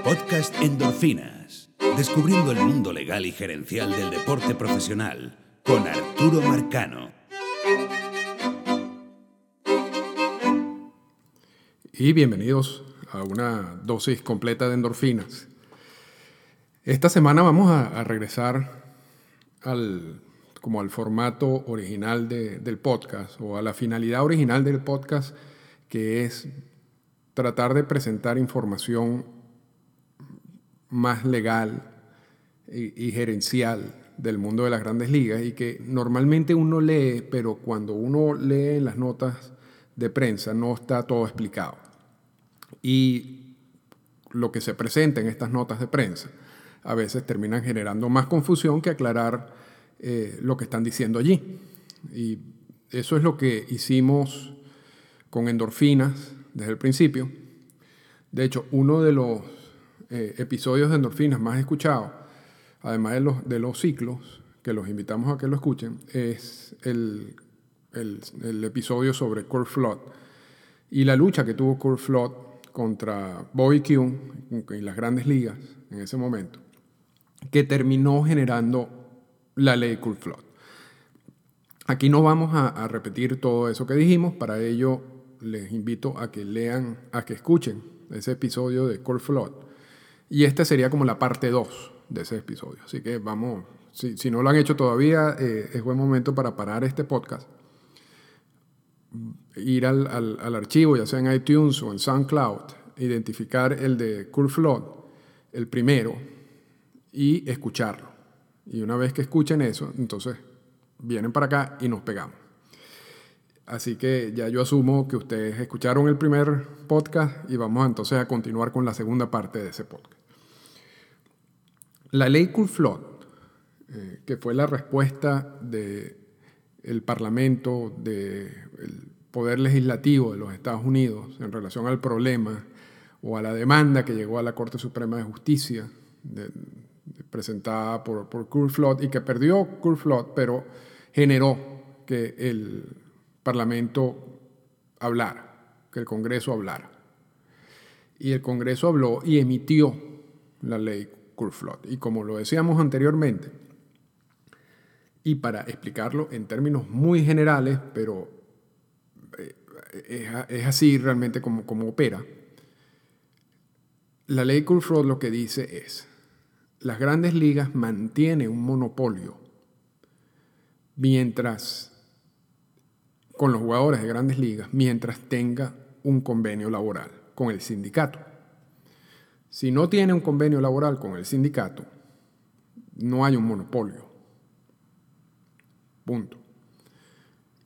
Podcast Endorfinas. Descubriendo el mundo legal y gerencial del deporte profesional con Arturo Marcano. Y bienvenidos a una dosis completa de endorfinas. Esta semana vamos a, regresar al, como al formato original de- del podcast o a la finalidad original del podcast que es tratar de presentar información más legal y, gerencial del mundo de las grandes ligas y que normalmente uno lee, pero cuando uno lee las notas de prensa no está todo explicado. Y lo que se presenta en estas notas de prensa a veces terminan generando más confusión que aclarar eh, lo que están diciendo allí. Y eso es lo que hicimos con endorfinas desde el principio. De hecho, uno de los eh, episodios de endorfinas más escuchados, además de los, de los ciclos, que los invitamos a que lo escuchen, es el, el- episodio sobre Kurt Flood y la lucha que tuvo Kurt Flood contra Bobby Kuhn en las grandes ligas en ese momento, que terminó generando la ley Kurt Flood. Aquí no vamos a, a repetir todo eso que dijimos, para ello les invito a que lean, a que escuchen ese episodio de Kurt Flood. Y esta sería como la parte 2 de ese episodio. Así que vamos, si, si no lo han hecho todavía, eh, es buen momento para parar este podcast, ir al, al- archivo, ya sea en iTunes o en SoundCloud, identificar el de Kurt Flood, el primero, y escucharlo. Y una vez que escuchen eso, entonces vienen para acá y nos pegamos. Así que ya yo asumo que ustedes escucharon el primer podcast y vamos entonces a continuar con la segunda parte de ese podcast. La ley Kurt-Flood, eh, que fue la respuesta del Parlamento, del Poder Legislativo de los Estados Unidos en relación al problema o a la demanda que llegó a la Corte Suprema de Justicia, presentada por, por Flood y que perdió Flood, pero generó que el Parlamento hablara, que el Congreso hablara. Y el Congreso habló y emitió la ley Flood. Y como lo decíamos anteriormente, y para explicarlo en términos muy generales, pero eh, es, así realmente como, como opera, la ley Flood lo que dice es, las grandes ligas mantienen un monopolio mientras con los jugadores de grandes ligas mientras tenga un convenio laboral con el sindicato. Si no tiene un convenio laboral con el sindicato, no hay un monopolio. Punto.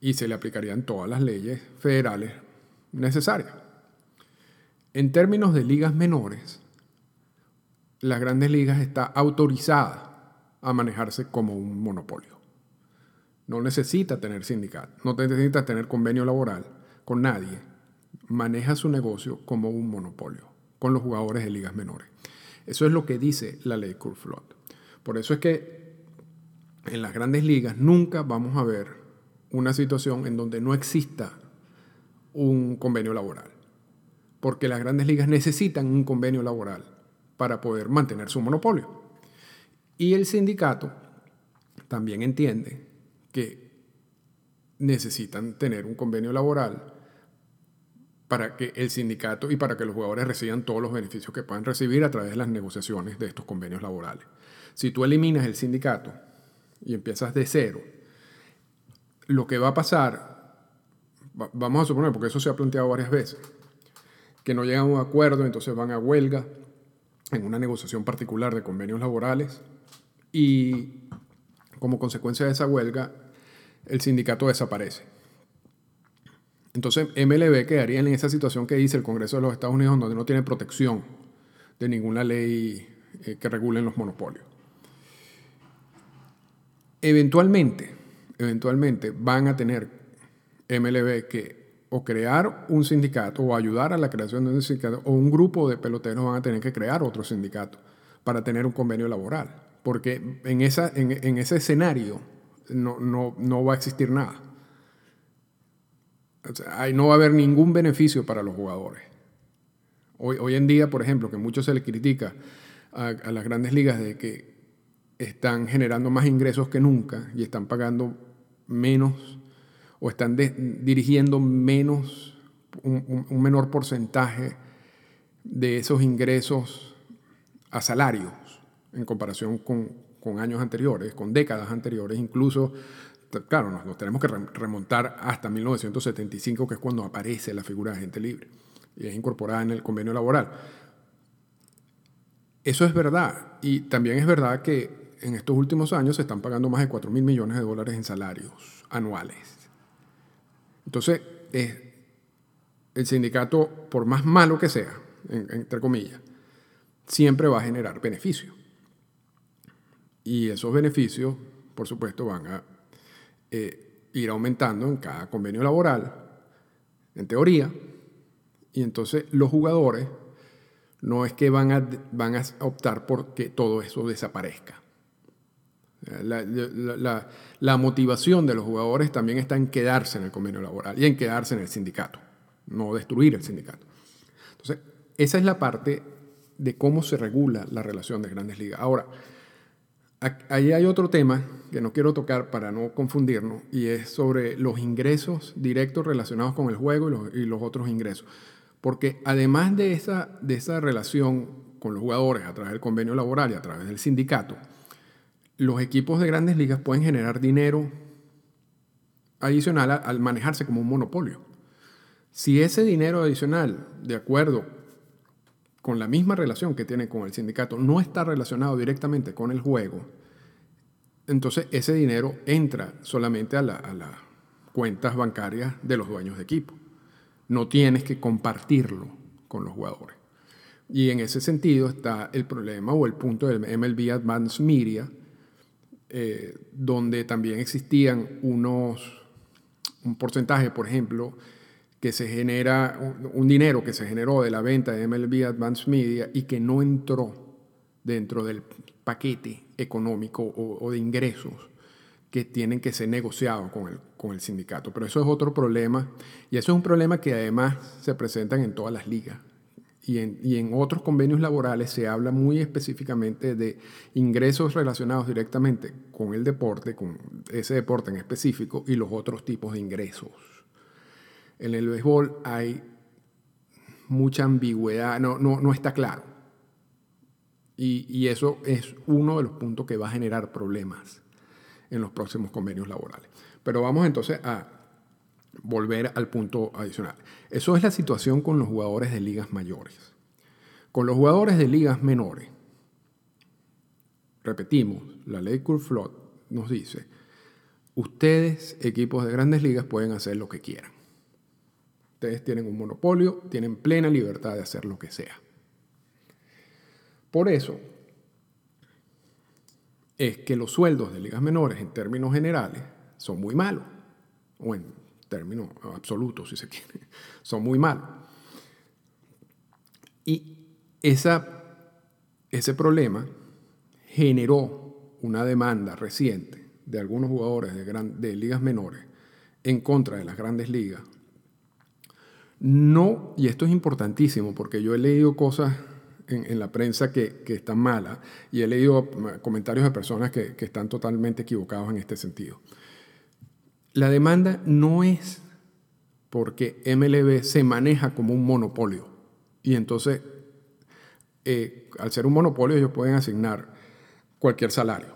Y se le aplicarían todas las leyes federales necesarias. En términos de ligas menores, las grandes ligas está autorizada a manejarse como un monopolio. No necesita tener sindicato, no necesita tener convenio laboral con nadie. Maneja su negocio como un monopolio con los jugadores de ligas menores. Eso es lo que dice la ley Kurt Flood. Por eso es que en las grandes ligas nunca vamos a ver una situación en donde no exista un convenio laboral. Porque las grandes ligas necesitan un convenio laboral para poder mantener su monopolio. Y el sindicato también entiende que necesitan tener un convenio laboral para que el sindicato y para que los jugadores reciban todos los beneficios que puedan recibir a través de las negociaciones de estos convenios laborales. Si tú eliminas el sindicato y empiezas de cero, lo que va a pasar, va- vamos a suponer, porque eso se ha planteado varias veces, que no llegan a un acuerdo, entonces van a huelga en una negociación particular de convenios laborales y como consecuencia de esa huelga, el sindicato desaparece. Entonces, MLB quedaría en esa situación que dice el Congreso de los Estados Unidos, donde no tiene protección de ninguna ley eh, que regule los monopolios. Eventualmente, eventualmente van a tener MLB que o crear un sindicato o ayudar a la creación de un sindicato o un grupo de peloteros van a tener que crear otro sindicato para tener un convenio laboral. Porque en, esa, en ese escenario no, no, no va a existir nada. No va a haber ningún beneficio para los jugadores. Hoy, hoy en día, por ejemplo, que mucho se le critica a, las grandes ligas de que están generando más ingresos que nunca y están pagando menos o están dirigiendo menos, un, menor porcentaje de esos ingresos a salarios en comparación con años anteriores, con décadas anteriores, incluso, claro, nos, tenemos que remontar hasta 1975, que es cuando aparece la figura de agente libre y es incorporada en el convenio laboral. Eso es verdad, y también es verdad que en estos últimos años se están pagando más de 4 mil millones de dólares en salarios anuales. Entonces, el sindicato, por más malo que sea, entre comillas, siempre va a generar beneficios. Y esos beneficios, por supuesto, van a eh, ir aumentando en cada convenio laboral, en teoría, y entonces los jugadores no es que van a, van a optar por que todo eso desaparezca. La, motivación de los jugadores también está en quedarse en el convenio laboral y en quedarse en el sindicato, no destruir el sindicato. Entonces, esa es la parte de cómo se regula la relación de grandes ligas. Ahora, ahí hay otro tema que no quiero tocar para no confundirnos y es sobre los ingresos directos relacionados con el juego y los, y los otros ingresos. Porque además de esa, de esa relación con los jugadores a través del convenio laboral y a través del sindicato, los equipos de grandes ligas pueden generar dinero adicional al manejarse como un monopolio. Si ese dinero adicional, de acuerdo con la misma relación que tiene con el sindicato, no está relacionado directamente con el juego, entonces ese dinero entra solamente a, las cuentas bancarias de los dueños de equipo. No tienes que compartirlo con los jugadores. Y en ese sentido está el problema o el punto del MLB Advanced Media, eh, donde también existían unos, un porcentaje, por ejemplo, que se genera, un, dinero que se generó de la venta de MLB Advanced Media y que no entró dentro del paquete económico o, de ingresos que tienen que ser negociados con el, con el sindicato. Pero eso es otro problema y eso es un problema que además se presentan en todas las ligas y en, otros convenios laborales se habla muy específicamente de ingresos relacionados directamente con el deporte, con ese deporte en específico, y los otros tipos de ingresos. En el béisbol hay mucha ambigüedad, no, está claro. Y, eso es uno de los puntos que va a generar problemas en los próximos convenios laborales. Pero vamos entonces a volver al punto adicional. Eso es la situación con los jugadores de ligas mayores. Con los jugadores de ligas menores, repetimos, la ley Curflot nos dice, ustedes, equipos de grandes ligas, pueden hacer lo que quieran. Ustedes tienen un monopolio, tienen plena libertad de hacer lo que sea. Por eso es que los sueldos de ligas menores en términos generales son muy malos, o en términos absolutos, si se quiere, son muy malos. Y esa, ese problema generó una demanda reciente de algunos jugadores de, de ligas menores en contra de las grandes ligas. No, y esto es importantísimo porque yo he leído cosas en, la prensa que, están malas y he leído comentarios de personas que, están totalmente equivocados en este sentido. La demanda no es porque MLB se maneja como un monopolio y entonces eh, al ser un monopolio ellos pueden asignar cualquier salario.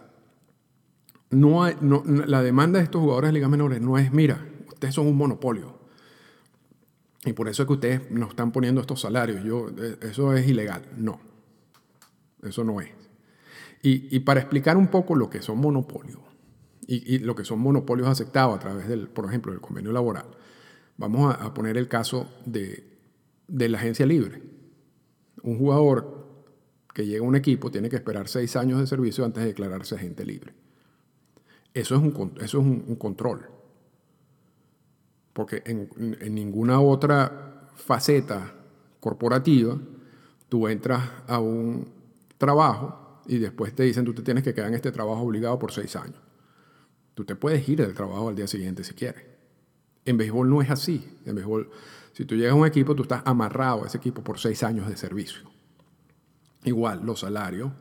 No, la demanda de estos jugadores de ligas menores no es, mira, ustedes son un monopolio y por eso es que ustedes nos están poniendo estos salarios. Yo, eh, eso es ilegal. No, eso no es. Y, para explicar un poco lo que son monopolios, y, lo que son monopolios aceptados a través del, por ejemplo, del convenio laboral. Vamos a, poner el caso de, de, la agencia libre. Un jugador que llega a un equipo tiene que esperar seis años de servicio antes de declararse agente libre. Eso es un, eso es un, control. Porque en, ninguna otra faceta corporativa tú entras a un trabajo y después te dicen tú te tienes que quedar en este trabajo obligado por seis años. Tú te puedes ir del trabajo al día siguiente si quieres. En béisbol no es así. En béisbol Si tú llegas a un equipo, tú estás amarrado a ese equipo por seis años de servicio. Igual, los salarios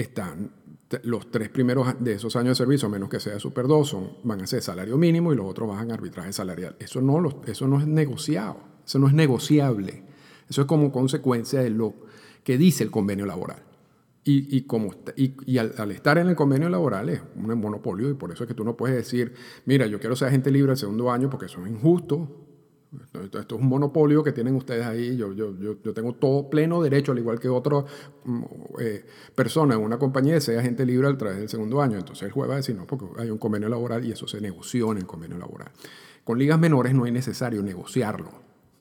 están, los tres primeros de esos años de servicio, a menos que sea Super 2, van a ser salario mínimo y los otros a arbitraje salarial. Eso no, eso no es negociado, eso no es negociable. Eso es como consecuencia de lo que dice el convenio laboral. Y, como, y, al, estar en el convenio laboral es un monopolio y por eso es que tú no puedes decir, mira, yo quiero ser agente libre el segundo año porque eso es injusto. Esto, es un monopolio que tienen ustedes ahí. Yo, yo, yo, yo tengo todo pleno derecho, al igual que otra mm, eh, persona en una compañía, de ser agente libre al través del segundo año. Entonces el juez va a decir, no, porque hay un convenio laboral y eso se negoció en el convenio laboral. Con ligas menores no es necesario negociarlo.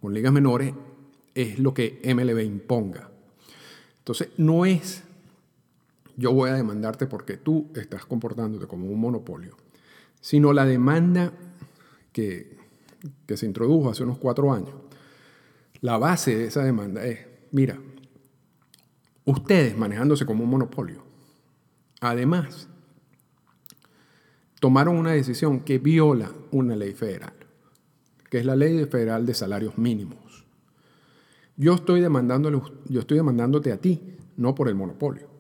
Con ligas menores es lo que MLB imponga. Entonces no es yo voy a demandarte porque tú estás comportándote como un monopolio, sino la demanda que, se introdujo hace unos cuatro años. La base de esa demanda es, mira, ustedes manejándose como un monopolio, además, tomaron una decisión que viola una ley federal, que es la ley federal de salarios mínimos. Yo estoy, demandándole, yo estoy demandándote a ti, no por el monopolio.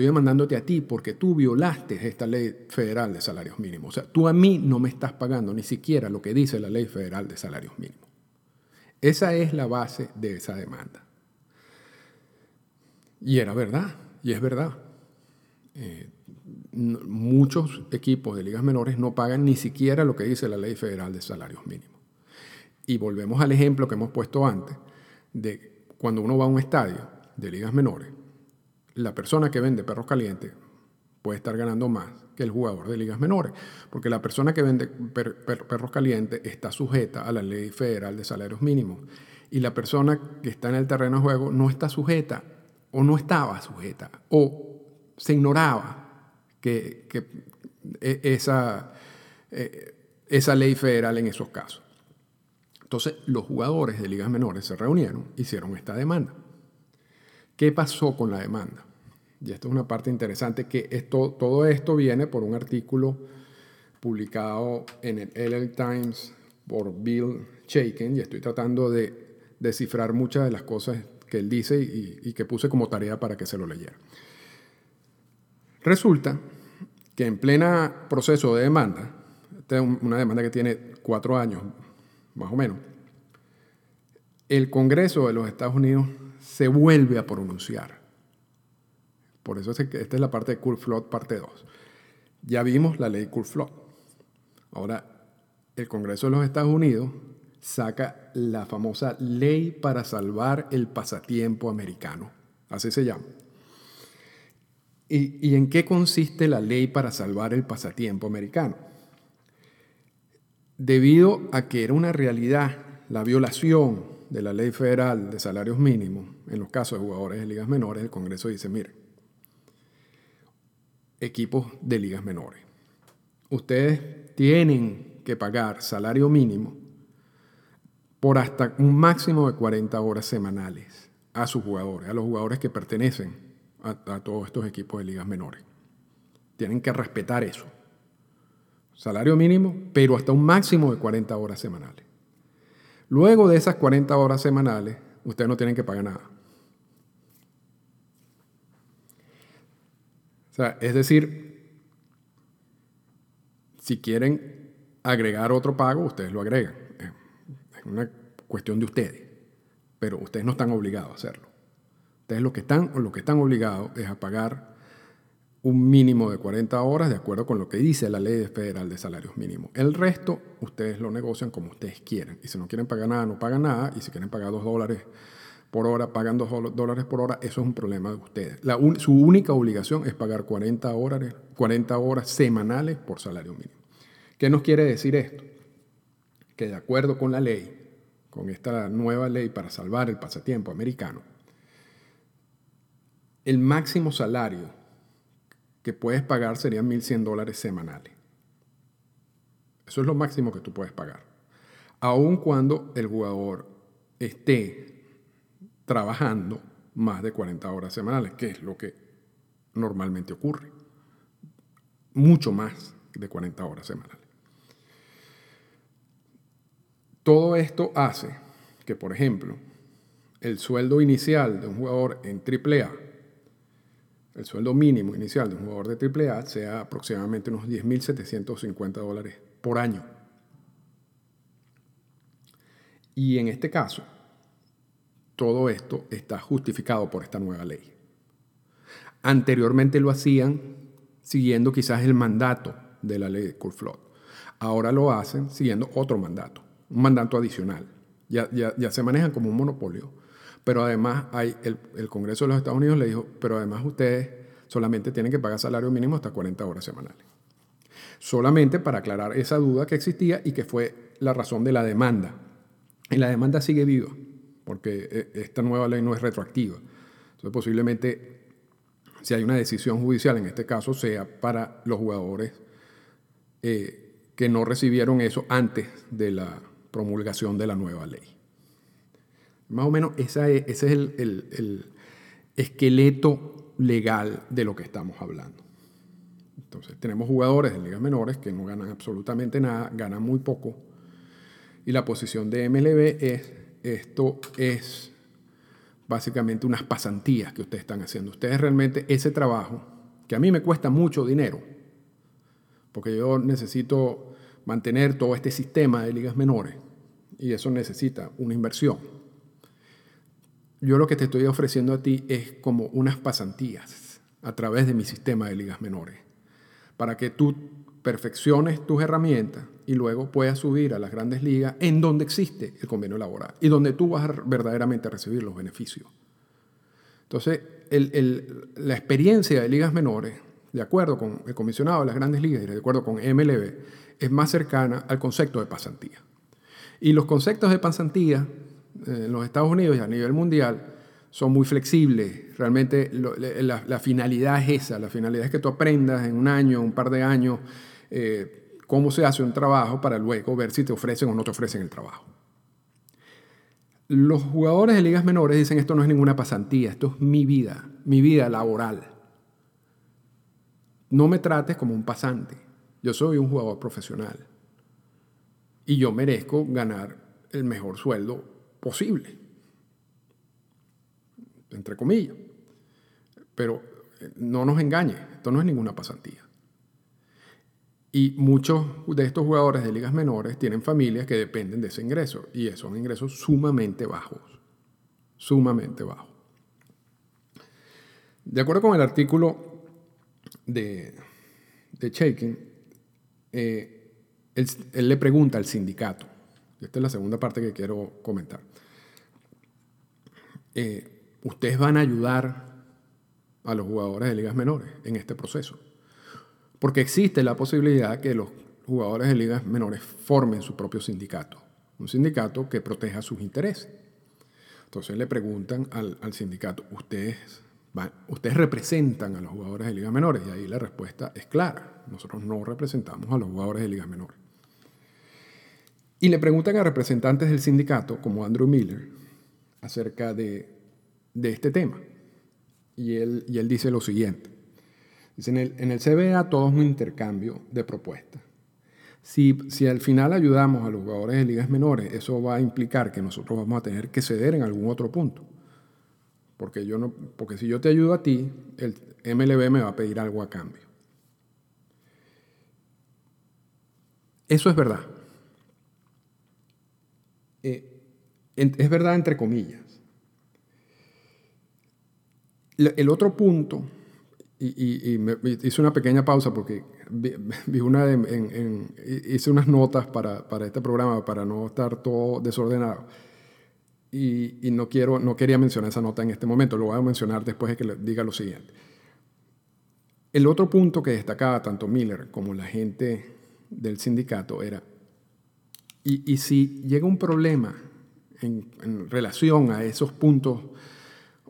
Estoy demandándote a ti porque tú violaste esta ley federal de salarios mínimos. O sea, tú a mí no me estás pagando ni siquiera lo que dice la ley federal de salarios mínimos. Esa es la base de esa demanda. Y era verdad, y es verdad. Eh, muchos equipos de ligas menores no pagan ni siquiera lo que dice la ley federal de salarios mínimos. Y volvemos al ejemplo que hemos puesto antes de cuando uno va a un estadio de ligas menores la persona que vende perros calientes puede estar ganando más que el jugador de ligas menores, porque la persona que vende perros calientes está sujeta a la ley federal de salarios mínimos y la persona que está en el terreno de juego no está sujeta o no estaba sujeta o se ignoraba que, e, esa, e, esa ley federal en esos casos. Entonces los jugadores de ligas menores se reunieron, hicieron esta demanda. ¿Qué pasó con la demanda? Y esto es una parte interesante, que esto, todo esto viene por un artículo publicado en el LA Times por Bill Shaken, y estoy tratando de descifrar muchas de las cosas que él dice y, que puse como tarea para que se lo leyera. Resulta que en plena proceso de demanda, esta es una demanda que tiene cuatro años, más o menos, el Congreso de los Estados Unidos se vuelve a pronunciar. Por eso esta es la parte de Cool Flood, parte 2. Ya vimos la ley Cool Flood. Ahora, el Congreso de los Estados Unidos saca la famosa ley para salvar el pasatiempo americano. Así se llama. ¿Y, ¿Y, en qué consiste la ley para salvar el pasatiempo americano? Debido a que era una realidad la violación de la ley federal de salarios mínimos en los casos de jugadores de ligas menores, el Congreso dice, mire, equipos de ligas menores, ustedes tienen que pagar salario mínimo por hasta un máximo de 40 horas semanales a sus jugadores, a los jugadores que pertenecen a, a todos estos equipos de ligas menores. Tienen que respetar eso. Salario mínimo, pero hasta un máximo de 40 horas semanales. Luego de esas 40 horas semanales, ustedes no tienen que pagar nada. O sea, es decir, si quieren agregar otro pago, ustedes lo agregan. Es una cuestión de ustedes. Pero ustedes no están obligados a hacerlo. Ustedes lo que están, lo que están obligados es a pagar un mínimo de 40 horas de acuerdo con lo que dice la ley federal de salarios mínimos. El resto ustedes lo negocian como ustedes quieran. Y si no quieren pagar nada, no pagan nada. Y si quieren pagar 2 dólares por hora, pagan 2 dólares por hora. Eso es un problema de ustedes. su única obligación es pagar 40 horas, 40 horas semanales por salario mínimo. ¿Qué nos quiere decir esto? Que de acuerdo con la ley, con esta nueva ley para salvar el pasatiempo americano, el máximo salario que puedes pagar serían 1.100 dólares semanales. Eso es lo máximo que tú puedes pagar. Aun cuando el jugador esté trabajando más de 40 horas semanales, que es lo que normalmente ocurre. Mucho más de 40 horas semanales. Todo esto hace que, por ejemplo, el sueldo inicial de un jugador en AAA, el sueldo mínimo inicial de un jugador de AAA sea aproximadamente unos 10.750 dólares por año. Y en este caso, todo esto está justificado por esta nueva ley. Anteriormente lo hacían siguiendo quizás el mandato de la ley de Kurflot. Ahora lo hacen siguiendo otro mandato, un mandato adicional. Ya, ya, se manejan como un monopolio. Pero además hay el, Congreso de los Estados Unidos le dijo, pero además ustedes solamente tienen que pagar salario mínimo hasta 40 horas semanales. Solamente para aclarar esa duda que existía y que fue la razón de la demanda. Y la demanda sigue viva, porque eh, esta nueva ley no es retroactiva. Entonces posiblemente si hay una decisión judicial, en este caso sea para los jugadores eh, que no recibieron eso antes de la promulgación de la nueva ley. Más o menos ese es el, el esqueleto legal de lo que estamos hablando. Entonces, tenemos jugadores en ligas menores que no ganan absolutamente nada, ganan muy poco. Y la posición de MLB es, esto es básicamente unas pasantías que ustedes están haciendo. Ustedes realmente ese trabajo, que a mí me cuesta mucho dinero, porque yo necesito mantener todo este sistema de ligas menores y eso necesita una inversión. Yo lo que te estoy ofreciendo a ti es como unas pasantías a través de mi sistema de ligas menores, para que tú perfecciones tus herramientas y luego puedas subir a las grandes ligas en donde existe el convenio laboral y donde tú vas a verdaderamente recibir los beneficios. Entonces, la experiencia de ligas menores, de acuerdo con el comisionado de las grandes ligas y de acuerdo con MLB, es más cercana al concepto de pasantía. Y los conceptos de pasantía eh, en los Estados Unidos y a nivel mundial son muy flexibles. Realmente la, finalidad es esa, la finalidad es que tú aprendas en un año, un par de años, eh, cómo se hace un trabajo para luego ver si te ofrecen o no te ofrecen el trabajo. Los jugadores de ligas menores dicen esto no es ninguna pasantía, esto es mi vida, mi vida laboral. No me trates como un pasante. Yo soy un jugador profesional y yo merezco ganar el mejor sueldo posible, entre comillas. Pero eh, no nos engañe, esto no es ninguna pasantía. Y muchos de estos jugadores de ligas menores tienen familias que dependen de ese ingreso y son ingresos sumamente bajos, sumamente bajos. De acuerdo con el artículo de, de Shaking, eh, él, le pregunta al sindicato, esta es la segunda parte que quiero comentar, eh, ¿ustedes van a ayudar a los jugadores de ligas menores en este proceso? Porque existe la posibilidad que los jugadores de ligas menores formen su propio sindicato, un sindicato que proteja sus intereses. Entonces le preguntan al, sindicato, ¿ustedes, ¿ustedes representan a los jugadores de ligas menores? Y ahí la respuesta es clara, nosotros no representamos a los jugadores de ligas menores. Y le preguntan a representantes del sindicato, como Andrew Miller, acerca de, este tema. Y él, dice lo siguiente en el, en el CBA todo es un intercambio de propuestas. Si, al final ayudamos a los jugadores de ligas menores, eso va a implicar que nosotros vamos a tener que ceder en algún otro punto. Porque, porque si yo te ayudo a ti, el MLB me va a pedir algo a cambio. Eso es verdad. Eh, es verdad entre comillas. El otro punto y, hice una pequeña pausa porque vi, una hice unas notas para, para, este programa para no estar todo desordenado. Y, no, quiero, no quería mencionar esa nota en este momento, lo voy a mencionar después de que diga lo siguiente. El otro punto que destacaba tanto Miller como la gente del sindicato era, y, si llega un problema en, relación a esos puntos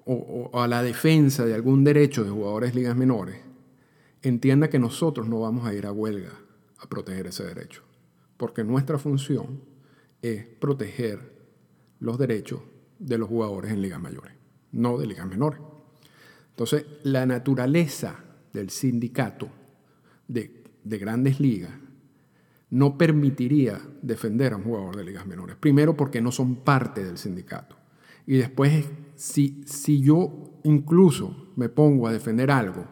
o, a la defensa de algún derecho de jugadores de ligas menores, entienda que nosotros no vamos a ir a huelga a proteger ese derecho, porque nuestra función es proteger los derechos de los jugadores en ligas mayores, no de ligas menores. Entonces, la naturaleza del sindicato de grandes ligas no permitiría defender a un jugador de ligas menores. Primero porque no son parte del sindicato. Y después, si, si yo incluso me pongo a defender algo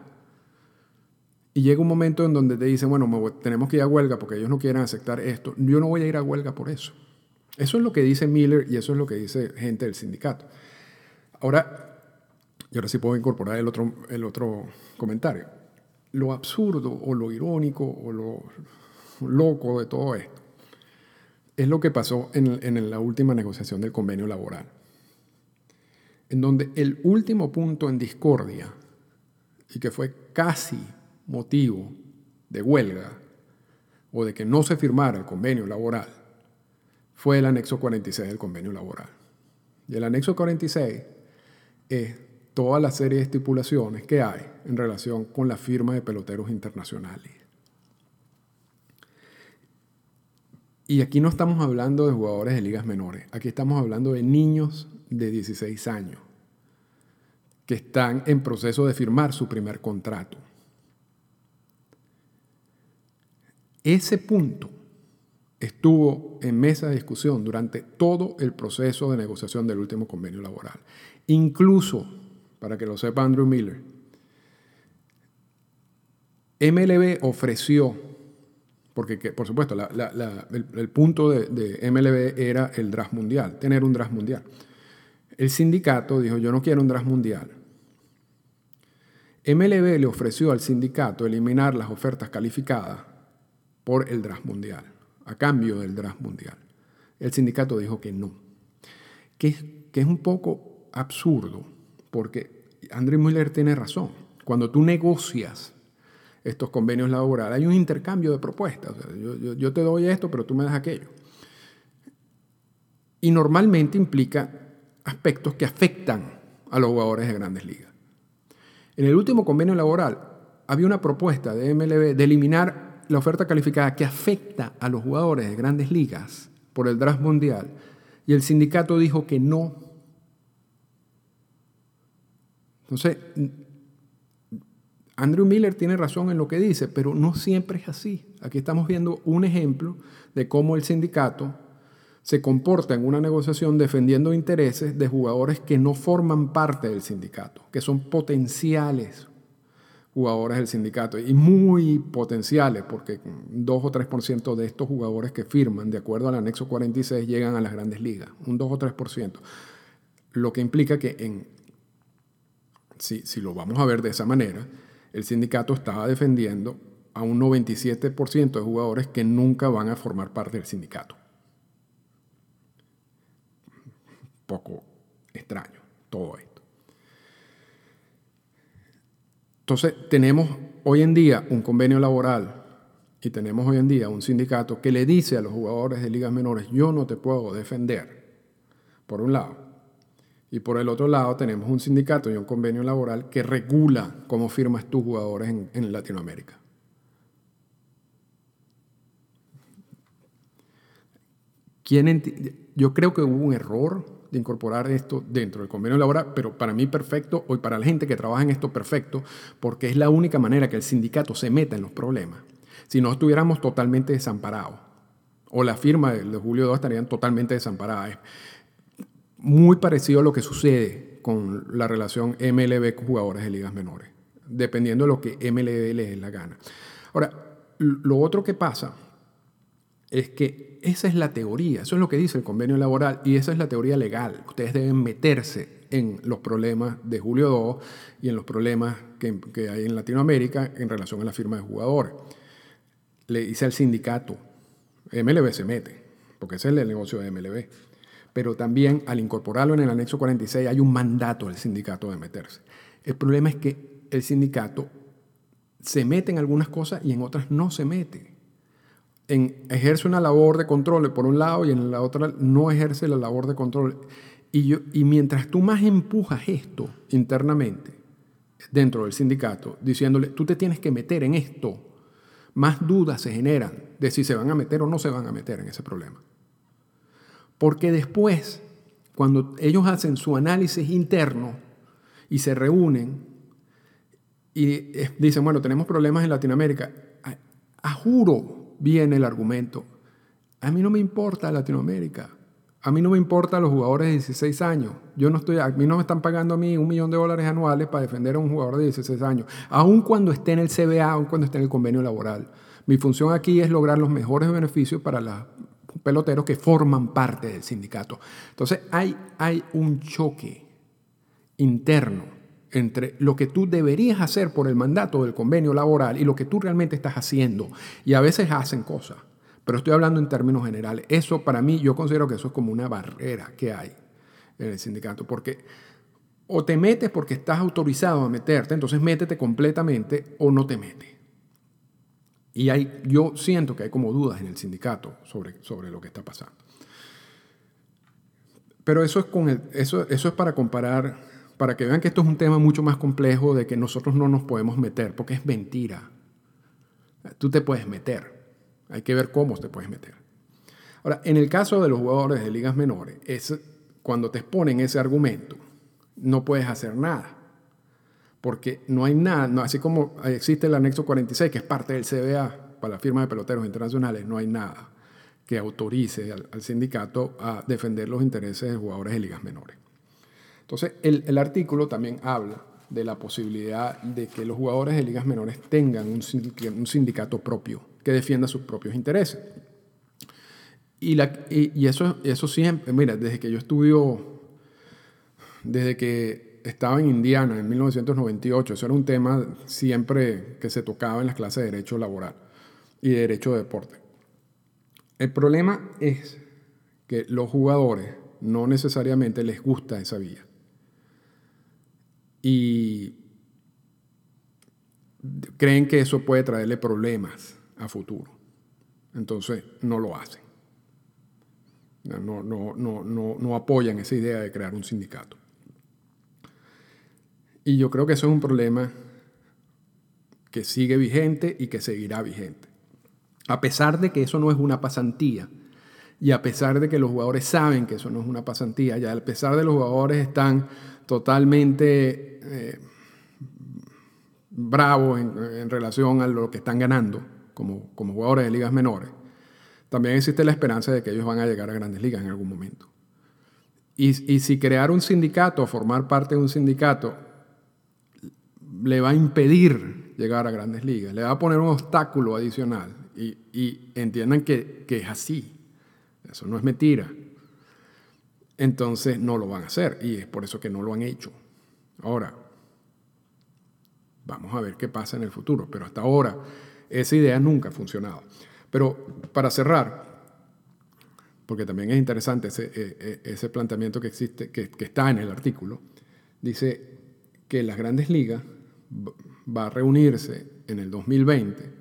y llega un momento en donde te dicen, bueno, tenemos que ir a huelga porque ellos no quieren aceptar esto, yo no voy a ir a huelga por eso. Eso es lo que dice Miller y eso es lo que dice gente del sindicato. Ahora, y ahora sí puedo incorporar el otro, el otro comentario. Lo absurdo o lo irónico o lo loco de todo esto es lo que pasó en, la última negociación del convenio laboral, en donde el último punto en discordia y que fue casi motivo de huelga o de que no se firmara el convenio laboral fue el anexo 46 del convenio laboral. Y el anexo 46 es toda la serie de estipulaciones que hay en relación con la firma de peloteros internacionales. Y aquí no estamos hablando de jugadores de ligas menores, aquí estamos hablando de niños de 16 años que están en proceso de firmar su primer contrato. Ese punto estuvo en mesa de discusión durante todo el proceso de negociación del último convenio laboral. Incluso, para que lo sepa Andrew Miller, MLB ofreció porque, por supuesto, el, punto de, MLB era el draft mundial, tener un draft mundial. El sindicato dijo, yo no quiero un draft mundial. MLB le ofreció al sindicato eliminar las ofertas calificadas por el draft mundial, a cambio del draft mundial. El sindicato dijo que no. Que, que es un poco absurdo, porque Andrew Miller tiene razón. Cuando tú negocias estos convenios laborales. Hay un intercambio de propuestas. yo, te doy esto, pero tú me das aquello. Y normalmente implica aspectos que afectan a los jugadores de grandes ligas. En el último convenio laboral había una propuesta de MLB de eliminar la oferta calificada que afecta a los jugadores de grandes ligas por el draft mundial y el sindicato dijo que no. Entonces, Andrew Miller tiene razón en lo que dice, pero no siempre es así. Aquí estamos viendo un ejemplo de cómo el sindicato se comporta en una negociación defendiendo intereses de jugadores que no forman parte del sindicato, que son potenciales jugadores del sindicato y muy potenciales, porque 2 o 3% de estos jugadores que firman, de acuerdo al anexo 46, llegan a las grandes ligas, un 2 o 3%. Lo que implica que si, si lo vamos a ver de esa manera, el sindicato estaba defendiendo a un 97% de jugadores que nunca van a formar parte del sindicato. Poco extraño todo esto. Entonces, tenemos hoy en día un convenio laboral y tenemos hoy en día un sindicato que le dice a los jugadores de ligas menores, yo no te puedo defender, por un lado. Y por el otro lado tenemos un sindicato y un convenio laboral que regula cómo firmas tus jugadores en, Latinoamérica. Yo creo que hubo un error de incorporar esto dentro del convenio laboral, pero para mí perfecto, o para la gente que trabaja en esto perfecto, porque es la única manera que el sindicato se meta en los problemas. Si no estuviéramos totalmente desamparados, o la firma de Julio II estarían totalmente desamparadas muy parecido a lo que sucede con la relación MLB con jugadores de ligas menores, dependiendo de lo que MLB le dé la gana. Ahora, lo otro que pasa es que esa es la teoría, eso es lo que dice el convenio laboral y esa es la teoría legal. Ustedes deben meterse en los problemas de Julio II y en los problemas que, que hay en Latinoamérica en relación a la firma de jugadores. Le dice al sindicato, MLB se mete, porque ese es el negocio de MLB pero también al incorporarlo en el anexo 46 hay un mandato del sindicato de meterse. El problema es que el sindicato se mete en algunas cosas y en otras no se mete. Ejerce una labor de control por un lado y en la otra no ejerce la labor de control. Y, yo, y mientras tú más empujas esto internamente dentro del sindicato, diciéndole, tú te tienes que meter en esto, más dudas se generan de si se van a meter o no se van a meter en ese problema. Porque después, cuando ellos hacen su análisis interno y se reúnen y dicen, bueno, tenemos problemas en Latinoamérica, a, juro viene el argumento, a mí no me importa Latinoamérica, a mí no me importa los jugadores de 16 años. Yo no estoy, a mí no me están pagando a mí un millón de dólares anuales para defender a un jugador de 16 años, aun cuando esté en el CBA, aun cuando esté en el convenio laboral. Mi función aquí es lograr los mejores beneficios para los peloteros que forman parte del sindicato. Entonces hay, hay un choque interno entre lo que tú deberías hacer por el mandato del convenio laboral y lo que tú realmente estás haciendo. Y a veces hacen cosas, pero estoy hablando en términos generales. Eso para mí, yo considero que eso es como una barrera que hay en el sindicato, porque o te metes porque estás autorizado a meterte, entonces métete completamente o no te metes. Y hay, yo siento que hay como dudas en el sindicato sobre, sobre lo que está pasando. Pero eso es, con eso, eso es para comparar, para que vean que esto es un tema mucho más complejo de que nosotros no nos podemos meter, porque es mentira. Tú te puedes meter, hay que ver cómo te puedes meter. Ahora, en el caso de los jugadores de ligas menores, es cuando te exponen ese argumento, no puedes hacer nada porque no hay nada, así como existe el anexo 46, que es parte del CBA para la firma de peloteros internacionales, no hay nada que autorice al, sindicato a defender los intereses de jugadores de ligas menores. Entonces, el, artículo también habla de la posibilidad de que los jugadores de ligas menores tengan un sindicato, propio que defienda sus propios intereses. Y eso, eso siempre, mira, desde que yo estudio, desde que estaba en Indiana en 1998, eso era un tema siempre que se tocaba en las clases de derecho laboral y de derecho de deporte. El problema es que los jugadores no necesariamente les gusta esa vía. Y creen que eso puede traerle problemas a futuro. Entonces no lo hacen. No, no, no, no, apoyan esa idea de crear un sindicato. Y yo creo que eso es un problema que sigue vigente y que seguirá vigente. A pesar de que eso no es una pasantía, y a pesar de que los jugadores saben que eso no es una pasantía, ya a pesar de que los jugadores están totalmente eh, bravos en, relación a lo que están ganando como, como jugadores de ligas menores, también existe la esperanza de que ellos van a llegar a grandes ligas en algún momento. Y, y si crear un sindicato, formar parte de un sindicato, le va a impedir llegar a grandes ligas, le va a poner un obstáculo adicional y, entiendan que, que, es así, eso no es mentira. Entonces no lo van a hacer y es por eso que no lo han hecho. Ahora, vamos a ver qué pasa en el futuro, pero hasta ahora esa idea nunca ha funcionado. Pero para cerrar, porque también es interesante ese, e, e, ese planteamiento que existe, que, que está en el artículo, dice que las grandes ligas va a reunirse en el 2020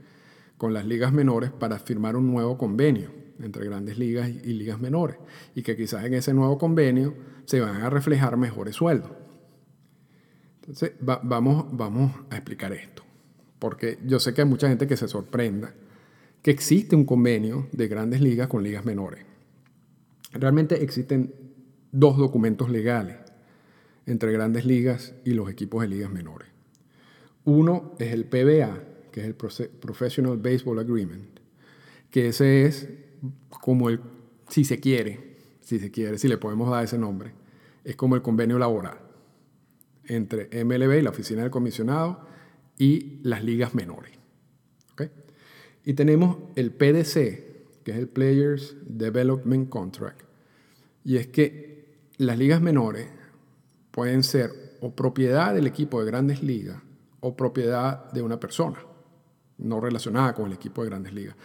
con las ligas menores para firmar un nuevo convenio entre grandes ligas y ligas menores y que quizás en ese nuevo convenio se van a reflejar mejores sueldos. Entonces, vamos, vamos a explicar esto, porque yo sé que hay mucha gente que se sorprenda que existe un convenio de grandes ligas con ligas menores. Realmente existen dos documentos legales entre grandes ligas y los equipos de ligas menores. Uno es el PBA, que es el Professional Baseball Agreement, que ese es como el, si se quiere, si se quiere, si le podemos dar ese nombre, es como el convenio laboral entre MLB, la oficina del comisionado, y las ligas menores. Y tenemos el PDC, que es el Players Development Contract, y es que las ligas menores pueden ser o propiedad del equipo de grandes ligas o propiedad de una persona, no relacionada con el equipo de grandes ligas.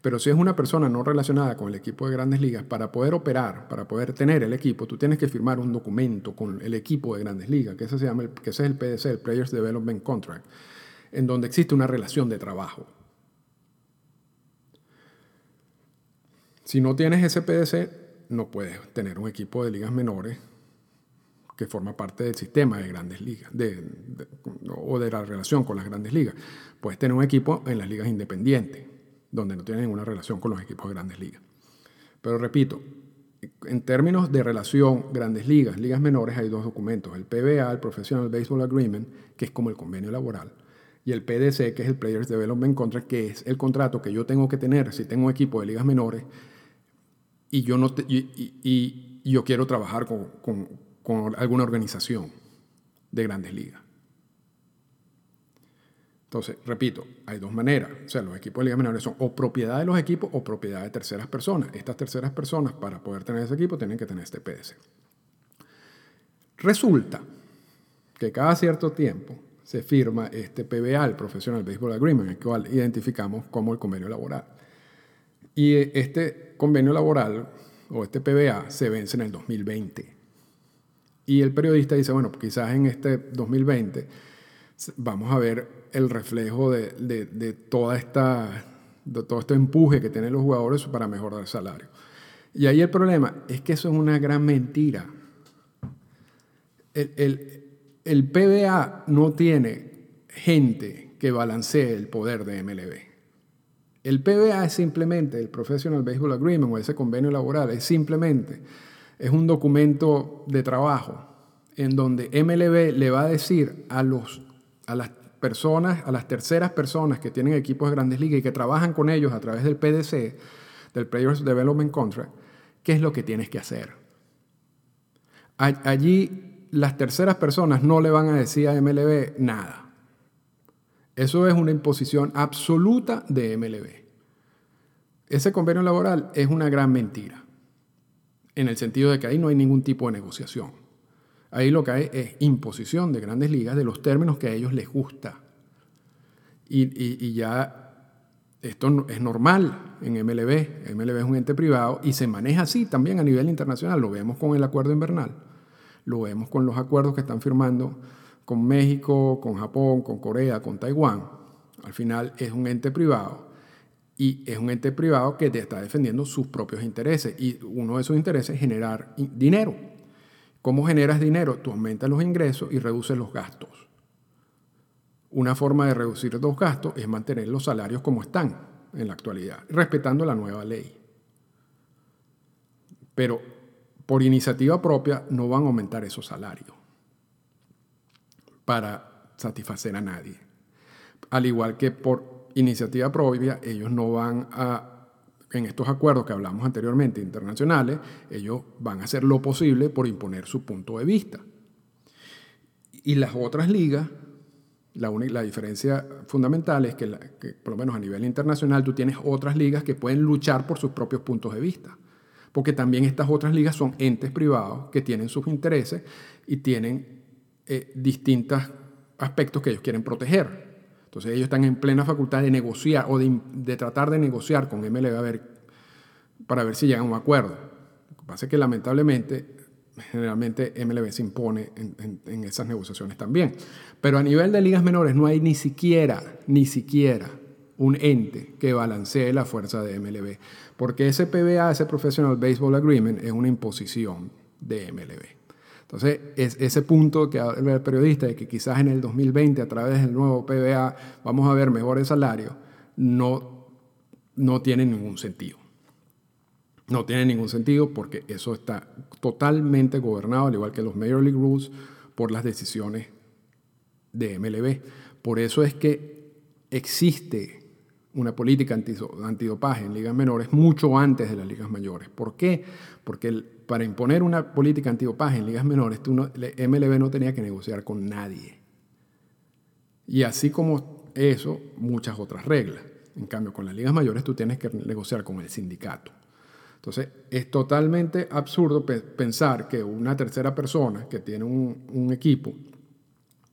Pero si es una persona no relacionada con el equipo de grandes ligas, para poder operar, para poder tener el equipo, tú tienes que firmar un documento con el equipo de grandes ligas, que ese, se llama que es el PDC, el Players Development Contract, en donde existe una relación de trabajo. Si no tienes ese PDC, no puedes tener un equipo de ligas menores que forma parte del sistema de grandes ligas o de la relación con las grandes ligas. Puedes tener un equipo en las ligas independientes, donde no tiene ninguna relación con los equipos de grandes ligas. Pero repito, en términos de relación grandes ligas, ligas menores, hay dos documentos, el PBA, el Professional Baseball Agreement, que es como el convenio laboral, y el PDC, que es el Players Development Contract, que es el contrato que yo tengo que tener si tengo un equipo de ligas menores y yo, no y, yo quiero trabajar con alguna organización de grandes ligas. Entonces, repito, hay dos maneras. O sea, los equipos de ligas menores son o propiedad de los equipos o propiedad de terceras personas. Estas terceras personas, para poder tener ese equipo, tienen que tener este PDC. Resulta que cada cierto tiempo se firma este PBA, el Professional Baseball Agreement, el cual identificamos como el convenio laboral. Y este convenio laboral o este PBA se vence en el 2020. Y el periodista dice, bueno, quizás en este 2020 vamos a ver el reflejo de, de, toda esta, de todo este empuje que tienen los jugadores para mejorar el salario. Y ahí el problema es que eso es una gran mentira. El, el, el PBA no tiene gente que balancee el poder de MLB. El PBA es simplemente, el Professional Baseball Agreement o ese convenio laboral, es simplemente, es un documento de trabajo en donde MLB le va a decir a, los, a las personas, a las terceras personas que tienen equipos de grandes ligas y que trabajan con ellos a través del PDC, del Players Development Contract, qué es lo que tienes que hacer. Allí las terceras personas no le van a decir a MLB nada. Eso es una imposición absoluta de MLB. Ese convenio laboral es una gran mentira, en el sentido de que ahí no hay ningún tipo de negociación. Ahí lo que hay es imposición de grandes ligas de los términos que a ellos les gusta. Y, ya esto es normal en MLB. MLB es un ente privado y se maneja así también a nivel internacional. Lo vemos con el acuerdo invernal. Lo vemos con los acuerdos que están firmando con México, con Japón, con Corea, con Taiwán. Al final es un ente privado y es un ente privado que está defendiendo sus propios intereses y uno de sus intereses es generar dinero. ¿Cómo generas dinero? Tú aumentas los ingresos y reduces los gastos. Una forma de reducir los gastos es mantener los salarios como están en la actualidad, respetando la nueva ley. Pero por iniciativa propia no van a aumentar esos salarios para satisfacer a nadie. Al igual que por iniciativa propia, ellos no van a, en estos acuerdos que hablamos anteriormente internacionales, ellos van a hacer lo posible por imponer su punto de vista. Y las otras ligas, la, la diferencia fundamental es que, por lo menos a nivel internacional, tú tienes otras ligas que pueden luchar por sus propios puntos de vista porque también estas otras ligas son entes privados que tienen sus intereses y tienen eh, distintos aspectos que ellos quieren proteger. Entonces ellos están en plena facultad de negociar o de, tratar de negociar con MLB ver, para ver si llegan a un acuerdo. Lo que pasa es que lamentablemente, generalmente MLB se impone en, en esas negociaciones también. Pero a nivel de ligas menores no hay ni siquiera, ni siquiera un ente que balancee la fuerza de MLB. Porque ese PBA, ese Professional Baseball Agreement, es una imposición de MLB. Entonces, es ese punto que habla el periodista de que quizás en el 2020, a través del nuevo PBA, vamos a ver mejores salarios, no, no tiene ningún sentido. No tiene ningún sentido porque eso está totalmente gobernado, al igual que los Major League Rules, por las decisiones de MLB. Por eso es que existe una política antidopaje en ligas menores mucho antes de las ligas mayores. ¿Por qué? Porque para imponer una política antidopaje en ligas menores, tú MLB no tenía que negociar con nadie. Y así como eso, muchas otras reglas. En cambio, con las ligas mayores tú tienes que negociar con el sindicato. Entonces, es totalmente absurdo pensar que una tercera persona que tiene un equipo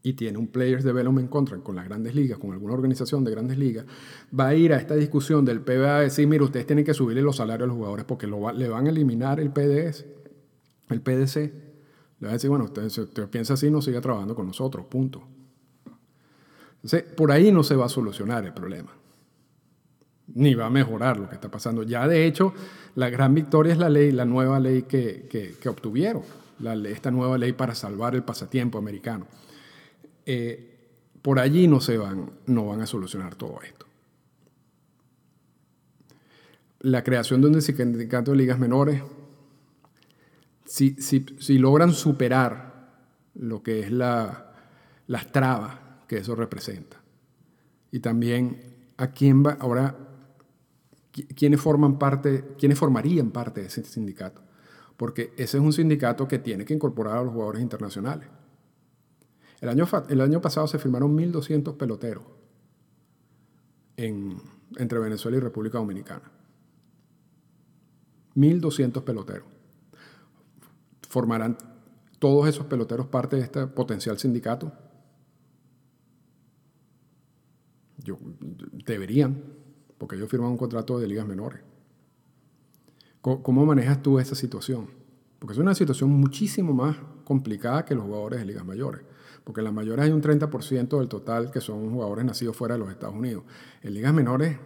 y tiene un Players Development Contract con las grandes ligas, con alguna organización de grandes ligas, va a ir a esta discusión del PBA a decir, mire, ustedes tienen que subirle los salarios a los jugadores porque le van a eliminar el PDS, el PDC. Le van a decir, bueno, usted, piensa así, no siga trabajando con nosotros, punto. Entonces, por ahí no se va a solucionar el problema. Ni va a mejorar lo que está pasando. Ya, de hecho, la gran victoria es la ley, la nueva ley que, que, obtuvieron, la, esta nueva ley para salvar el pasatiempo americano. Eh, por allí no se van, no van a solucionar todo esto. La creación de un sindicato de ligas menores, si, si, logran superar lo que es la, las trabas que eso representa, Y también a quién va, ahora, quiénes forman parte, quiénes formarían parte de ese sindicato. Porque ese es un sindicato que tiene que incorporar a los jugadores internacionales. El año, el año pasado se firmaron 1.200 peloteros entre Venezuela y República Dominicana. 1.200 peloteros. ¿Formarán todos esos peloteros parte de este potencial sindicato? Yo, deberían, porque ellos firman un contrato de ligas menores. ¿Cómo, manejas tú esa situación? Porque es una situación muchísimo más complicada que los jugadores de ligas mayores. Porque las mayores hay un 30% del total que son jugadores nacidos fuera de los Estados Unidos. En ligas menores,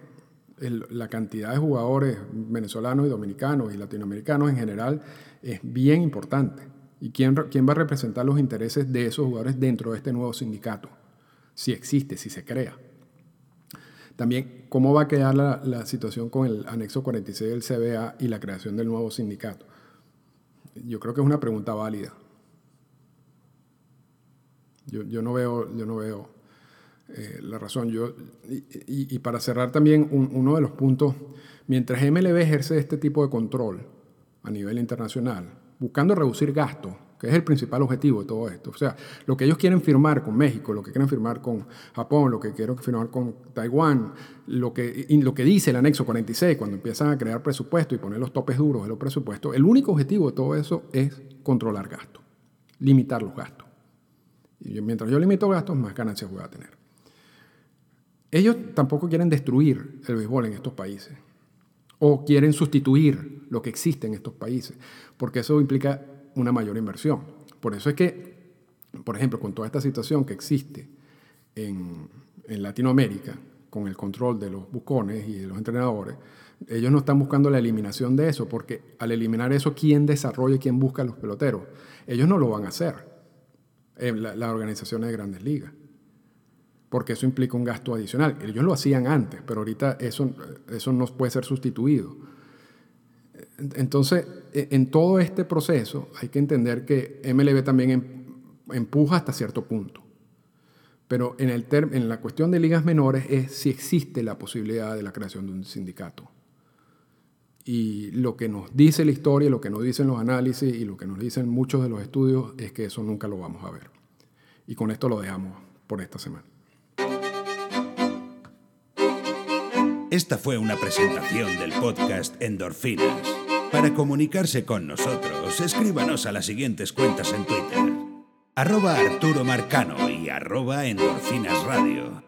la cantidad de jugadores venezolanos y dominicanos y latinoamericanos en general es bien importante. ¿Y quién, quién va a representar los intereses de esos jugadores dentro de este nuevo sindicato? Si existe, si se crea. También, ¿cómo va a quedar la, situación con el anexo 46 del CBA y la creación del nuevo sindicato? Yo creo que es una pregunta válida. Yo, no veo, yo no veo eh, la razón. Yo, y, para cerrar también, uno de los puntos, mientras MLB ejerce este tipo de control a nivel internacional, buscando reducir gastos, que es el principal objetivo de todo esto. O sea, lo que ellos quieren firmar con México, lo que quieren firmar con Japón, lo que quieren firmar con Taiwán, lo que, lo que dice el anexo 46, cuando empiezan a crear presupuesto y poner los topes duros de los presupuestos, el único objetivo de todo eso es controlar gastos, limitar los gastos. Y mientras yo limito gastos, más ganancias voy a tener. Ellos tampoco quieren destruir el béisbol en estos países o quieren sustituir lo que existe en estos países, porque eso implica una mayor inversión. Por eso es que, por ejemplo, con toda esta situación que existe en, Latinoamérica, con el control de los bucones y de los entrenadores, ellos no están buscando la eliminación de eso, porque al eliminar eso, ¿quién desarrolla, quién busca a los peloteros? Ellos no lo van a hacer, en las organizaciones de grandes ligas, porque eso implica un gasto adicional. Ellos lo hacían antes, pero ahorita eso, eso no puede ser sustituido. Entonces, e, en todo este proceso hay que entender que MLB también em, empuja hasta cierto punto. Pero en, el en la cuestión de ligas menores es si existe la posibilidad de la creación de un sindicato. Y lo que nos dice la historia, lo que nos dicen los análisis y lo que nos dicen muchos de los estudios es que eso nunca lo vamos a ver. Y con esto lo dejamos por esta semana. Esta fue una presentación del podcast Endorfinas. Para comunicarse con nosotros, escríbanos a las siguientes cuentas en Twitter. Arroba Arturo Marcano y arroba Endorfinas Radio.